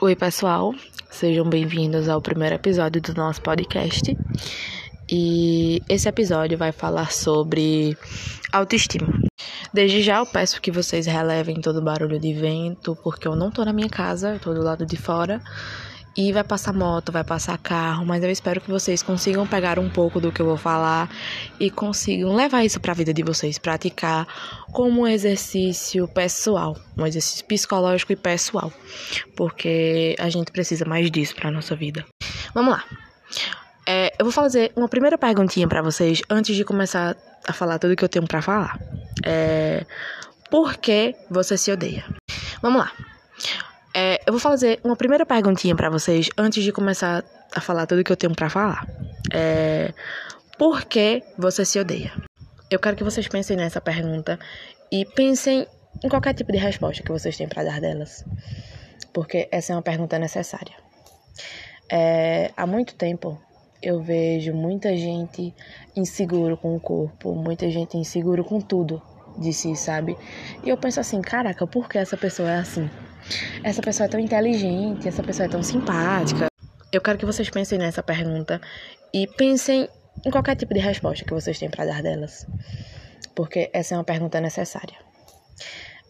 Oi, pessoal, sejam bem-vindos ao primeiro episódio do nosso podcast. E esse episódio vai falar sobre autoestima. Desde já eu peço que vocês relevem todo o barulho de vento, porque eu não tô na minha casa, eu tô do lado de fora. E vai passar moto, vai passar carro, mas eu espero que vocês consigam pegar um pouco do que eu vou falar e consigam levar isso para a vida de vocês, praticar como um exercício pessoal, um exercício psicológico e pessoal, porque a gente precisa mais disso para nossa vida. Vamos lá. É, eu vou fazer uma primeira perguntinha para vocês antes de começar a falar tudo que eu tenho para falar. É, por que você se odeia? Vamos lá. É, eu vou fazer uma primeira perguntinha para vocês antes de começar a falar tudo que eu tenho para falar. É, por que você se odeia? Eu quero que vocês pensem nessa pergunta e pensem em qualquer tipo de resposta que vocês têm para dar delas, porque essa é uma pergunta necessária. É, há muito tempo eu vejo muita gente inseguro com o corpo, muita gente inseguro com tudo de si, sabe? E eu penso assim, caraca, por que essa pessoa é assim? Essa pessoa é tão inteligente, essa pessoa é tão simpática. Eu quero que vocês pensem nessa pergunta e pensem em qualquer tipo de resposta que vocês têm para dar delas, porque essa é uma pergunta necessária.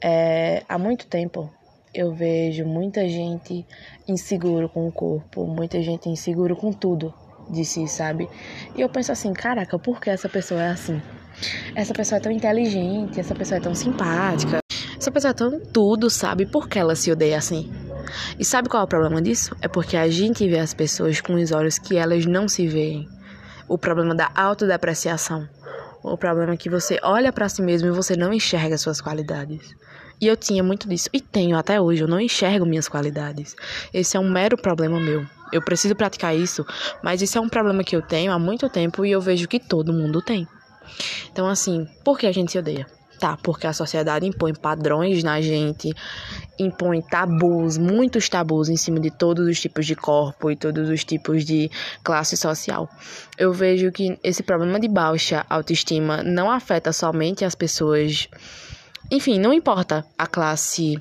É, há muito tempo eu vejo muita gente inseguro com o corpo, muita gente inseguro com tudo de si, sabe? E eu penso assim, caraca, por que essa pessoa é assim? Essa pessoa é tão inteligente, essa pessoa é tão simpática. Essa pessoa tão tudo, sabe? Por que ela se odeia assim? E sabe qual é o problema disso? É porque a gente vê as pessoas com os olhos que elas não se veem. O problema da autodepreciação. O problema é que você olha para si mesmo e você não enxerga suas qualidades. E eu tinha muito disso. E tenho até hoje. Eu não enxergo minhas qualidades. Esse é um mero problema meu. Eu preciso praticar isso, mas isso é um problema que eu tenho há muito tempo e eu vejo que todo mundo tem. Então, assim, por que a gente se odeia? Tá, porque a sociedade impõe padrões na gente, impõe tabus, muitos tabus em cima de todos os tipos de corpo e todos os tipos de classe social. Eu vejo que esse problema de baixa autoestima não afeta somente as pessoas. Enfim, não importa a classe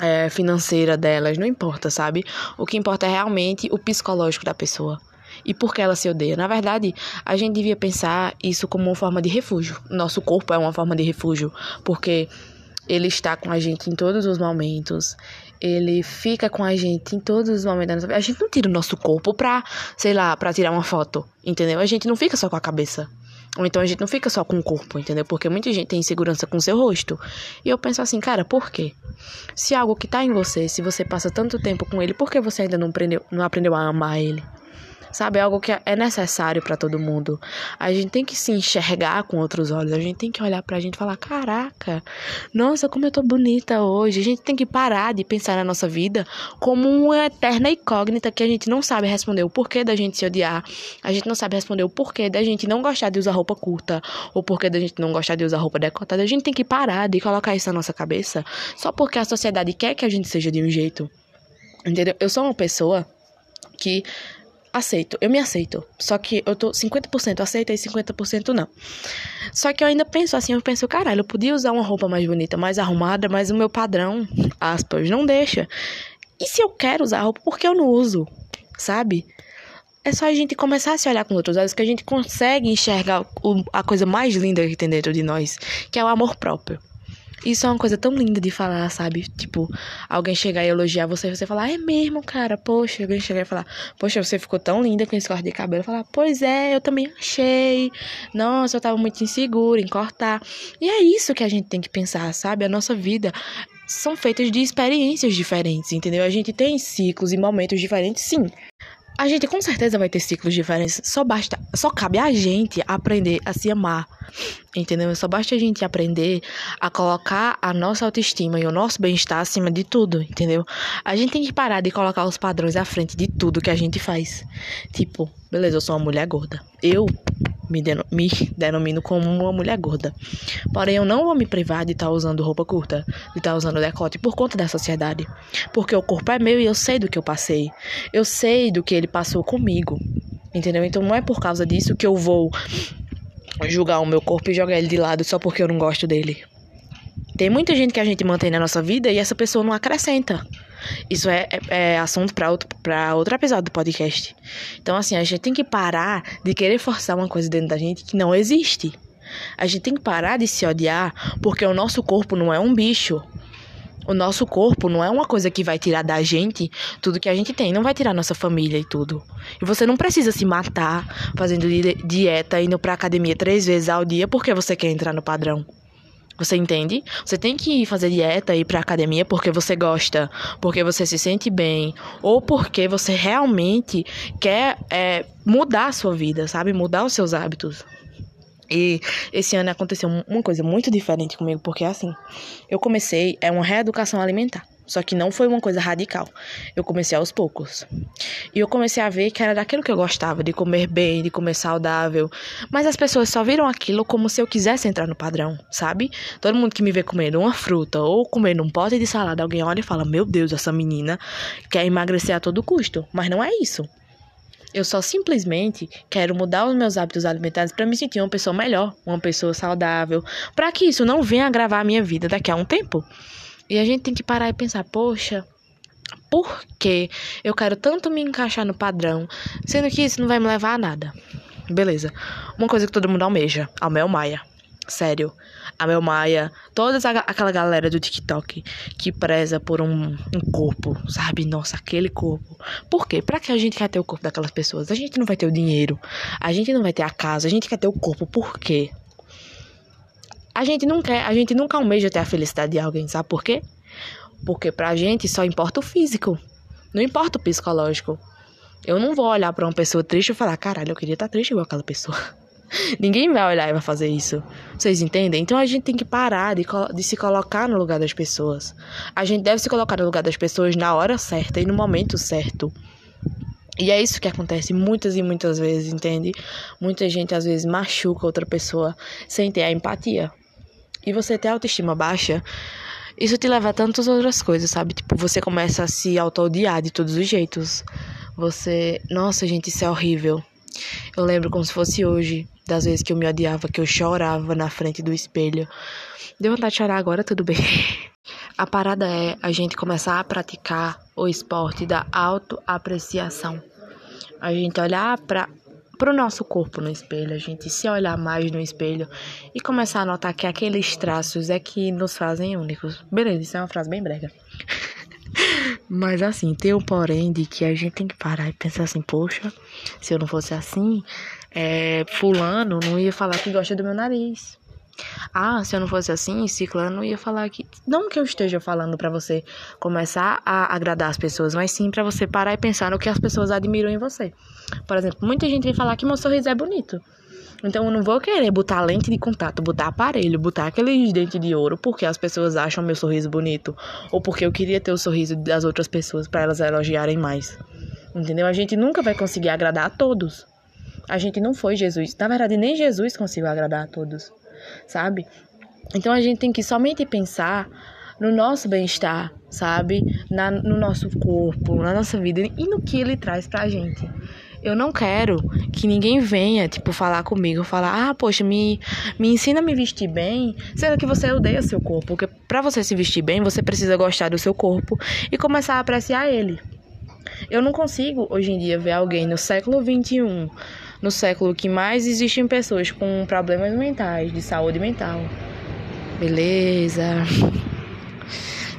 é, financeira delas, não importa, sabe? O que importa é realmente o psicológico da pessoa e por que ela se odeia. Na verdade, a gente devia pensar isso como uma forma de refúgio. Nosso corpo é uma forma de refúgio, porque ele está com a gente em todos os momentos. Ele fica com a gente em todos os momentos da nossa. A gente não tira o nosso corpo pra, sei lá, pra tirar uma foto, entendeu? A gente não fica só com a cabeça. Ou então a gente não fica só com o corpo, entendeu? Porque muita gente tem insegurança com seu rosto. E eu penso assim, cara, por quê? Se algo que tá em você, se você passa tanto tempo com ele, por que você ainda não aprendeu, não aprendeu a amar ele? Sabe? É algo que é necessário para todo mundo. A gente tem que se enxergar com outros olhos, a gente tem que olhar pra gente e falar: caraca, nossa, como eu tô bonita hoje. A gente tem que parar de pensar na nossa vida como uma eterna incógnita que a gente não sabe responder o porquê da gente se odiar, a gente não sabe responder o porquê da gente não gostar de usar roupa curta, ou porquê da gente não gostar de usar roupa decotada. A gente tem que parar de colocar isso na nossa cabeça só porque a sociedade quer que a gente seja de um jeito. Entendeu? Eu sou uma pessoa que aceito, eu me aceito. Só que eu tô 50% aceita e 50% não. Só que eu ainda penso assim, eu penso, caralho, eu podia usar uma roupa mais bonita, mais arrumada, mas o meu padrão, aspas, não deixa. E se eu quero usar roupa, por que eu não uso? Sabe? É só a gente começar a se olhar com outros olhos que a gente consegue enxergar a coisa mais linda que tem dentro de nós, que é o amor próprio. Isso é uma coisa tão linda de falar, sabe? Tipo, alguém chegar e elogiar você e você falar, é mesmo, cara, poxa. Alguém chegar e falar, poxa, você ficou tão linda com esse corte de cabelo. Falar, pois é, eu também achei. Nossa, eu tava muito insegura em cortar. E é isso que a gente tem que pensar, sabe? A nossa vida são feitas de experiências diferentes, entendeu? A gente tem ciclos e momentos diferentes, sim. A gente com certeza vai ter ciclos diferentes. Só basta, só cabe a gente aprender a se amar. Entendeu? Só basta a gente aprender a colocar a nossa autoestima e o nosso bem-estar acima de tudo, entendeu? A gente tem que parar de colocar os padrões à frente de tudo que a gente faz. Tipo, beleza, eu sou uma mulher gorda. Eu me, me denomino como uma mulher gorda. Porém, eu não vou me privar de estar tá usando roupa curta, de estar tá usando decote por conta da sociedade. Porque o corpo é meu e eu sei do que eu passei. Eu sei do que ele passou comigo. Entendeu? Então não é por causa disso que eu vou julgar o meu corpo e jogar ele de lado só porque eu não gosto dele. Tem muita gente que a gente mantém na nossa vida e essa pessoa não acrescenta. Isso é, é, é assunto para outro, outro episódio do podcast. Então, assim, a gente tem que parar de querer forçar uma coisa dentro da gente que não existe. A gente tem que parar de se odiar porque o nosso corpo não é um bicho. O nosso corpo não é uma coisa que vai tirar da gente tudo que a gente tem, não vai tirar nossa família e tudo. E você não precisa se matar fazendo dieta, indo pra academia três vezes ao dia porque você quer entrar no padrão. Você entende? Você tem que fazer dieta e ir pra academia porque você gosta, porque você se sente bem, ou porque você realmente quer é, mudar a sua vida, sabe? Mudar os seus hábitos. E esse ano aconteceu uma coisa muito diferente comigo, porque assim, eu comecei, é uma reeducação alimentar. Só que não foi uma coisa radical. Eu comecei aos poucos. E eu comecei a ver que era daquilo que eu gostava, de comer bem, de comer saudável. Mas as pessoas só viram aquilo como se eu quisesse entrar no padrão, sabe? Todo mundo que me vê comendo uma fruta ou comendo um pote de salada, alguém olha e fala: Meu Deus, essa menina quer emagrecer a todo custo. Mas não é isso. Eu só simplesmente quero mudar os meus hábitos alimentares para me sentir uma pessoa melhor, uma pessoa saudável, para que isso não venha agravar a minha vida daqui a um tempo. E a gente tem que parar e pensar, poxa, por que eu quero tanto me encaixar no padrão, sendo que isso não vai me levar a nada? Beleza. Uma coisa que todo mundo almeja, a Mel Maia. Sério. A Mel Maia, toda aquela galera do TikTok que preza por um, um, corpo, sabe? Nossa, aquele corpo. Por quê? Pra que a gente quer ter o corpo daquelas pessoas? A gente não vai ter o dinheiro, a gente não vai ter a casa, a gente quer ter o corpo. Por quê? A gente não quer, a gente nunca almeja ter a felicidade de alguém, sabe por quê? Porque pra gente só importa o físico, não importa o psicológico. Eu não vou olhar para uma pessoa triste e falar, caralho, eu queria estar tá triste igual aquela pessoa. Ninguém vai olhar e vai fazer isso. Vocês entendem? Então a gente tem que parar de, de se colocar no lugar das pessoas. A gente deve se colocar no lugar das pessoas na hora certa e no momento certo. E é isso que acontece muitas e muitas vezes, entende? Muita gente às vezes machuca outra pessoa sem ter a empatia. E você ter autoestima baixa, isso te leva a tantas outras coisas, sabe? Tipo, você começa a se auto-odiar de todos os jeitos. Você, nossa, gente, isso é horrível. Eu lembro como se fosse hoje, das vezes que eu me odiava, que eu chorava na frente do espelho. Deu vontade de chorar agora, tudo bem. A parada é a gente começar a praticar o esporte da autoapreciação. A gente olhar para para o nosso corpo no espelho, a gente se olhar mais no espelho e começar a notar que aqueles traços é que nos fazem únicos. Beleza, isso é uma frase bem brega. Mas assim, tem um porém de que a gente tem que parar e pensar assim, poxa, se eu não fosse assim, é, fulano não ia falar que gosta do meu nariz. Ah, se eu não fosse assim, ciclano ia falar que. Não que eu esteja falando para você começar a agradar as pessoas, mas sim para você parar e pensar no que as pessoas admiram em você. Por exemplo, muita gente vem falar que meu sorriso é bonito. Então eu não vou querer botar lente de contato, botar aparelho, botar aqueles dentes de ouro porque as pessoas acham meu sorriso bonito ou porque eu queria ter o sorriso das outras pessoas para elas elogiarem mais. Entendeu? A gente nunca vai conseguir agradar a todos. A gente não foi Jesus. Na verdade, nem Jesus conseguiu agradar a todos, sabe? Então a gente tem que somente pensar no nosso bem-estar, sabe? Na, no nosso corpo, na nossa vida e no que ele traz pra gente. Eu não quero que ninguém venha, tipo, falar comigo, falar, ah, poxa, me, me ensina a me vestir bem, sendo que você odeia seu corpo. Porque para você se vestir bem, você precisa gostar do seu corpo e começar a apreciar ele. Eu não consigo, hoje em dia, ver alguém no século XXI, no século que mais existem pessoas com problemas mentais, de saúde mental. Beleza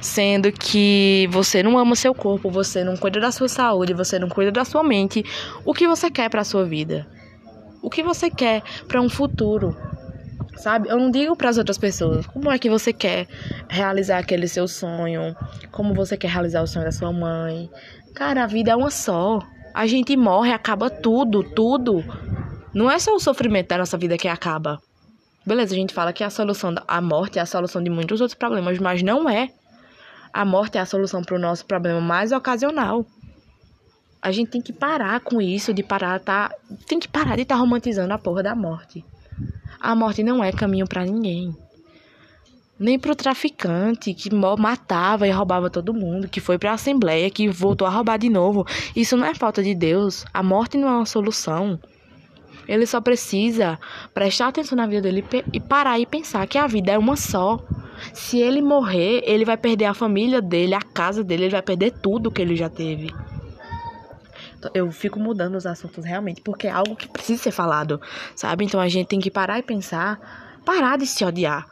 sendo que você não ama seu corpo, você não cuida da sua saúde, você não cuida da sua mente, o que você quer para sua vida? O que você quer para um futuro? Sabe? Eu não digo para as outras pessoas como é que você quer realizar aquele seu sonho, como você quer realizar o sonho da sua mãe. Cara, a vida é uma só. A gente morre, acaba tudo, tudo. Não é só o sofrimento da nossa vida que acaba. Beleza, a gente fala que a solução da morte é a solução de muitos outros problemas, mas não é. A morte é a solução para o nosso problema mais ocasional. A gente tem que parar com isso, de parar, tá, tem que parar de estar tá romantizando a porra da morte. A morte não é caminho para ninguém. Nem pro traficante que matava e roubava todo mundo, que foi para a assembleia, que voltou a roubar de novo. Isso não é falta de Deus. A morte não é uma solução. Ele só precisa prestar atenção na vida dele e parar e pensar que a vida é uma só. Se ele morrer, ele vai perder a família dele, a casa dele, ele vai perder tudo que ele já teve. Então, eu fico mudando os assuntos realmente, porque é algo que precisa ser falado, sabe? Então a gente tem que parar e pensar, parar de se odiar,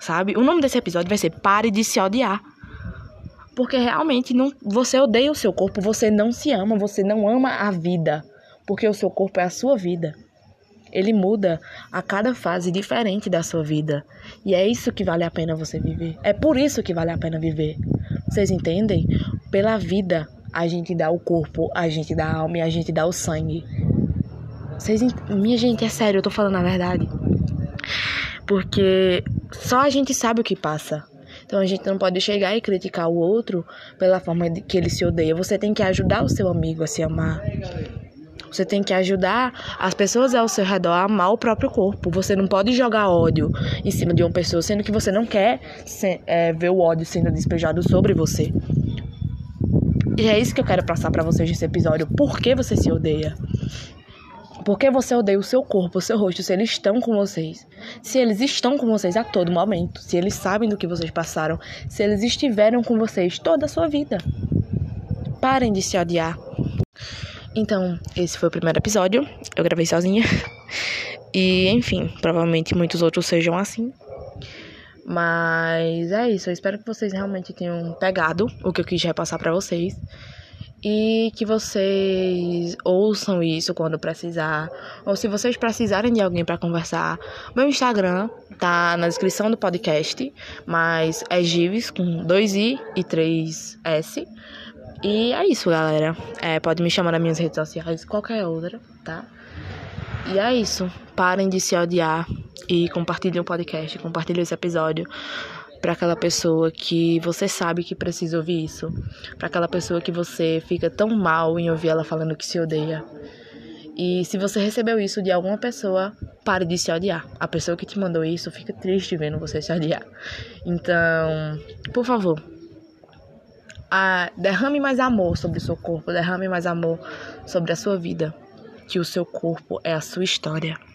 sabe? O nome desse episódio vai ser Pare de se odiar. Porque realmente não, você odeia o seu corpo, você não se ama, você não ama a vida, porque o seu corpo é a sua vida. Ele muda a cada fase diferente da sua vida. E é isso que vale a pena você viver. É por isso que vale a pena viver. Vocês entendem? Pela vida, a gente dá o corpo, a gente dá a alma e a gente dá o sangue. Vocês ent... Minha gente, é sério, eu tô falando a verdade. Porque só a gente sabe o que passa. Então a gente não pode chegar e criticar o outro pela forma que ele se odeia. Você tem que ajudar o seu amigo a se amar. Você tem que ajudar as pessoas ao seu redor a amar o próprio corpo. Você não pode jogar ódio em cima de uma pessoa, sendo que você não quer é, ver o ódio sendo despejado sobre você. E é isso que eu quero passar para vocês nesse episódio. Por que você se odeia? Por que você odeia o seu corpo, o seu rosto, se eles estão com vocês? Se eles estão com vocês a todo momento, se eles sabem do que vocês passaram, se eles estiveram com vocês toda a sua vida. Parem de se odiar. Então, esse foi o primeiro episódio. Eu gravei sozinha. E, enfim, provavelmente muitos outros sejam assim. Mas é isso. Eu espero que vocês realmente tenham pegado o que eu quis repassar para vocês. E que vocês ouçam isso quando precisar. Ou se vocês precisarem de alguém para conversar, meu Instagram tá na descrição do podcast. Mas é Gives com 2i e 3s. E é isso, galera. É, pode me chamar nas minhas redes sociais, qualquer outra, tá? E é isso. Parem de se odiar e compartilhem o podcast, compartilhem esse episódio para aquela pessoa que você sabe que precisa ouvir isso, para aquela pessoa que você fica tão mal em ouvir ela falando que se odeia. E se você recebeu isso de alguma pessoa, pare de se odiar. A pessoa que te mandou isso fica triste vendo você se odiar. Então, por favor, a, derrame mais amor sobre o seu corpo, derrame mais amor sobre a sua vida, que o seu corpo é a sua história.